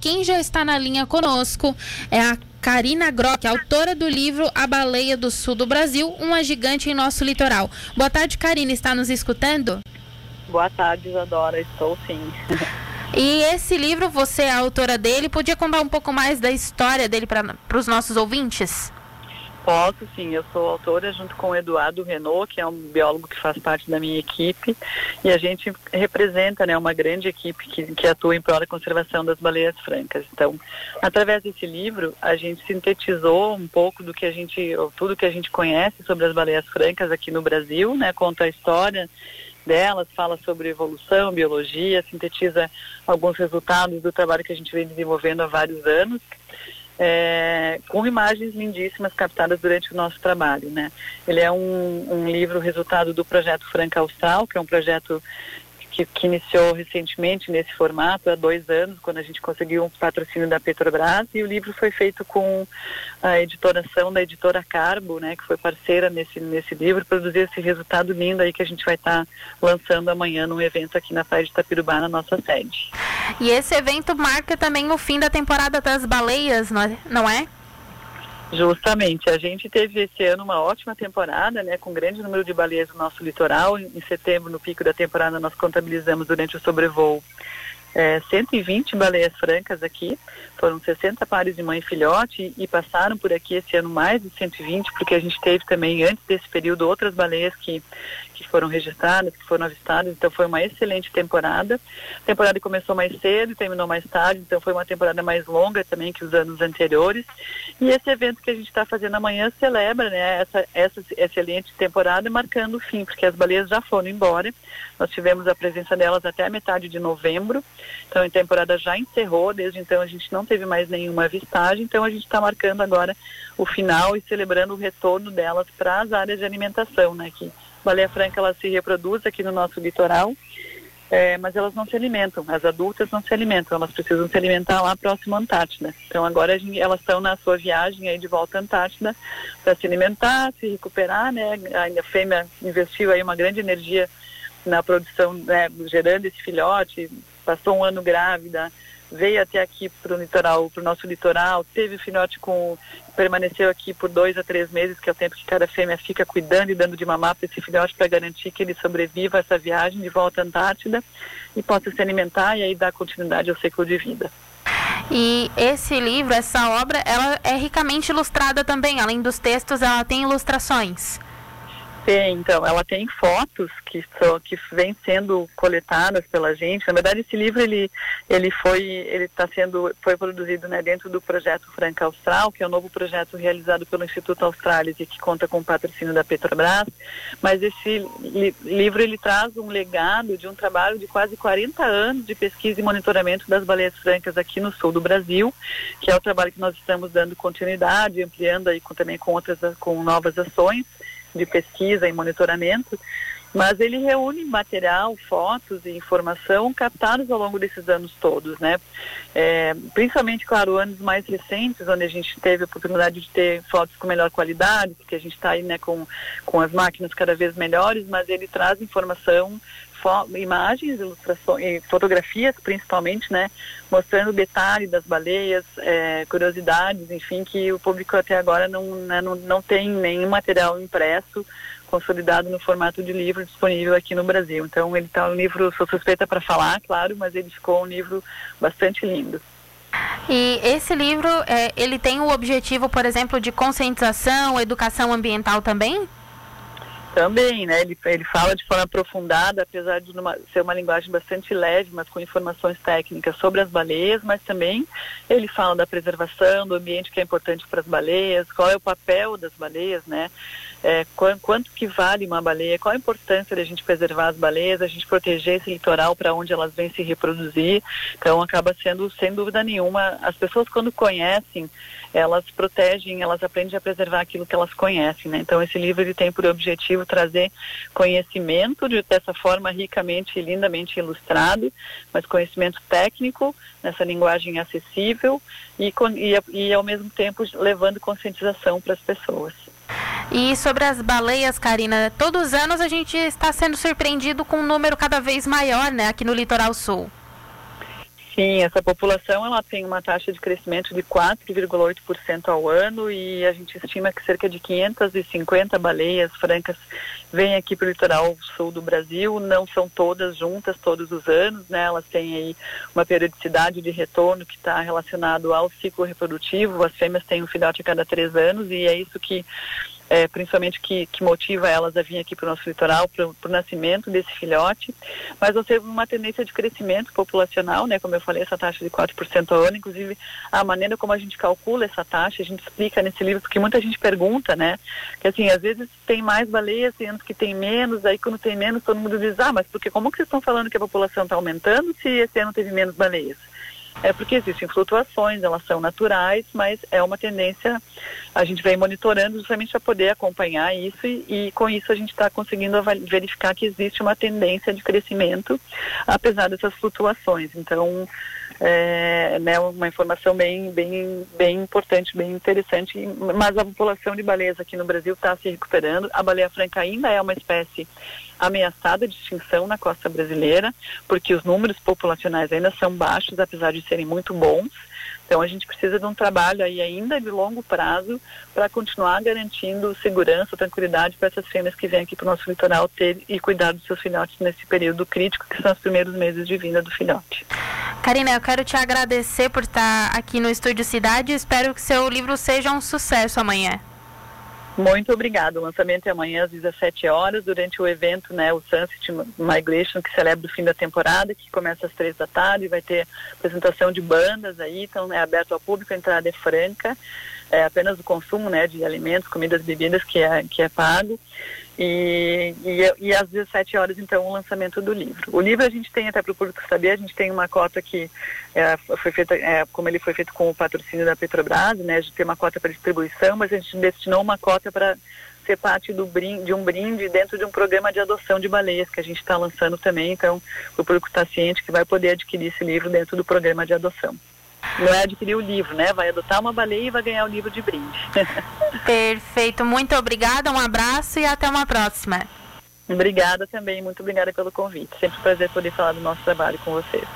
quem já está na linha conosco é a Karina Grock, autora do livro A Baleia do Sul do Brasil, uma gigante em nosso litoral. Boa tarde, Karina, está nos escutando? Boa tarde, Isadora, estou sim. E esse livro, você é a autora dele, podia contar um pouco mais da história dele para os nossos ouvintes? Posso, sim. Eu sou autora junto com o Eduardo Renault, que é um biólogo que faz parte da minha equipe, e a gente representa né, uma grande equipe que, que atua em prol da conservação das baleias francas. Então, através desse livro, a gente sintetizou um pouco do que a gente, tudo que a gente conhece sobre as baleias francas aqui no Brasil, né, conta a história delas, fala sobre evolução, biologia, sintetiza alguns resultados do trabalho que a gente vem desenvolvendo há vários anos é, com imagens lindíssimas captadas durante o nosso trabalho. Né? Ele é um, um livro resultado do projeto Franca Austral, que é um projeto que, que, iniciou recentemente nesse formato, há dois anos, quando a gente conseguiu um patrocínio da Petrobras, e o livro foi feito com a editoração da editora Carbo, né, que foi parceira nesse, nesse livro, produzir esse resultado lindo aí que a gente vai estar tá lançando amanhã num evento aqui na Praia de Itapirubá, na nossa sede. E esse evento marca também o fim da temporada das baleias, não é? Justamente. A gente teve esse ano uma ótima temporada, né, com grande número de baleias no nosso litoral. Em setembro, no pico da temporada, nós contabilizamos durante o sobrevoo é, 120 baleias francas aqui, foram 60 pares de mãe e filhote e passaram por aqui esse ano mais de 120, porque a gente teve também, antes desse período, outras baleias que, que foram registradas, que foram avistadas, então foi uma excelente temporada. A temporada começou mais cedo e terminou mais tarde, então foi uma temporada mais longa também que os anos anteriores. E esse evento que a gente está fazendo amanhã celebra né, essa, essa excelente temporada, marcando o fim, porque as baleias já foram embora. Nós tivemos a presença delas até a metade de novembro. Então a temporada já encerrou, desde então a gente não teve mais nenhuma avistagem, então a gente está marcando agora o final e celebrando o retorno delas para as áreas de alimentação, né? Que baleia franca ela se reproduz aqui no nosso litoral, é, mas elas não se alimentam, as adultas não se alimentam, elas precisam se alimentar lá próximo à Antártida. Então agora gente, elas estão na sua viagem aí de volta à Antártida para se alimentar, se recuperar, né? A fêmea investiu aí uma grande energia na produção, né, gerando esse filhote, passou um ano grávida, veio até aqui para o litoral, para o nosso litoral, teve o filhote com, permaneceu aqui por dois a três meses, que é o tempo que cada fêmea fica cuidando e dando de mamar para esse filhote para garantir que ele sobreviva a essa viagem de volta à Antártida e possa se alimentar e aí dar continuidade ao ciclo de vida. E esse livro, essa obra, ela é ricamente ilustrada também, além dos textos, ela tem ilustrações. Tem, então, ela tem fotos que são, que vêm sendo coletadas pela gente. Na verdade, esse livro ele ele foi ele está sendo foi produzido né, dentro do projeto Franca Austral, que é um novo projeto realizado pelo Instituto Australis e que conta com o patrocínio da Petrobras. Mas esse li, livro ele traz um legado de um trabalho de quase 40 anos de pesquisa e monitoramento das baleias francas aqui no sul do Brasil, que é o trabalho que nós estamos dando continuidade, ampliando aí com, também com outras com novas ações de pesquisa e monitoramento, mas ele reúne material, fotos e informação captados ao longo desses anos todos, né? É, principalmente, claro, anos mais recentes, onde a gente teve a oportunidade de ter fotos com melhor qualidade, porque a gente está aí, né, com, com as máquinas cada vez melhores, mas ele traz informação imagens, ilustrações, fotografias principalmente, né, mostrando detalhe das baleias, é, curiosidades, enfim, que o público até agora não, né, não, não tem nenhum material impresso consolidado no formato de livro disponível aqui no Brasil. Então ele está um livro, sou suspeita para falar, claro, mas ele ficou um livro bastante lindo. E esse livro, é, ele tem o objetivo, por exemplo, de conscientização, educação ambiental também? Também, né? Ele, ele fala de forma aprofundada, apesar de numa, ser uma linguagem bastante leve, mas com informações técnicas sobre as baleias, mas também ele fala da preservação do ambiente que é importante para as baleias, qual é o papel das baleias, né? É, quanto, quanto que vale uma baleia, qual a importância de a gente preservar as baleias, a gente proteger esse litoral para onde elas vêm se reproduzir. Então acaba sendo, sem dúvida nenhuma, as pessoas quando conhecem, elas protegem, elas aprendem a preservar aquilo que elas conhecem, né? Então esse livro ele tem por objetivo trazer conhecimento de, dessa forma ricamente e lindamente ilustrado, mas conhecimento técnico nessa linguagem acessível e, e, e ao mesmo tempo levando conscientização para as pessoas. E sobre as baleias, Karina, todos os anos a gente está sendo surpreendido com um número cada vez maior, né, aqui no litoral sul. Sim, essa população ela tem uma taxa de crescimento de 4,8% ao ano e a gente estima que cerca de 550 baleias francas vêm aqui para o litoral sul do Brasil. Não são todas juntas todos os anos, né? Elas têm aí uma periodicidade de retorno que está relacionado ao ciclo reprodutivo. As fêmeas têm um filhote a cada três anos e é isso que é, principalmente que, que motiva elas a vir aqui para o nosso litoral, para o nascimento desse filhote. Mas nós temos uma tendência de crescimento populacional, né? Como eu falei, essa taxa de 4% ao ano, inclusive a maneira como a gente calcula essa taxa, a gente explica nesse livro, porque muita gente pergunta, né? Que assim, às vezes tem mais baleias, tem anos que tem menos, aí quando tem menos, todo mundo diz, ah, mas porque como que vocês estão falando que a população está aumentando se esse ano teve menos baleias? É porque existem flutuações, elas são naturais, mas é uma tendência, a gente vem monitorando justamente para poder acompanhar isso e, e com isso a gente está conseguindo verificar que existe uma tendência de crescimento, apesar dessas flutuações. Então, é né, uma informação bem, bem, bem importante, bem interessante, mas a população de baleias aqui no Brasil está se recuperando. A baleia franca ainda é uma espécie ameaçada de extinção na costa brasileira, porque os números populacionais ainda são baixos, apesar de serem muito bons. Então a gente precisa de um trabalho aí ainda de longo prazo para continuar garantindo segurança, tranquilidade para essas fêmeas que vêm aqui para o nosso litoral ter e cuidar dos seus filhotes nesse período crítico, que são os primeiros meses de vinda do filhote. Karina, eu quero te agradecer por estar aqui no Estúdio Cidade. Espero que seu livro seja um sucesso amanhã. Muito obrigada. O lançamento é amanhã às 17 horas, durante o evento, né, o Sunset Migration, que celebra o fim da temporada, que começa às três da tarde, vai ter apresentação de bandas aí, então é aberto ao público, a entrada é franca, é apenas o consumo, né, de alimentos, comidas, bebidas que é, que é pago. E, e, e, às 17 horas, então, o lançamento do livro. O livro a gente tem, até para o público saber, a gente tem uma cota que é, foi feita, é, como ele foi feito com o patrocínio da Petrobras, né, a gente tem uma cota para distribuição, mas a gente destinou uma cota para ser parte do brinde, de um brinde dentro de um programa de adoção de baleias que a gente está lançando também, então o público está ciente que vai poder adquirir esse livro dentro do programa de adoção não é adquirir o livro, né? Vai adotar uma baleia e vai ganhar o livro de brinde. Perfeito, muito obrigada, um abraço e até uma próxima. Obrigada também, muito obrigada pelo convite. Sempre um prazer poder falar do nosso trabalho com vocês.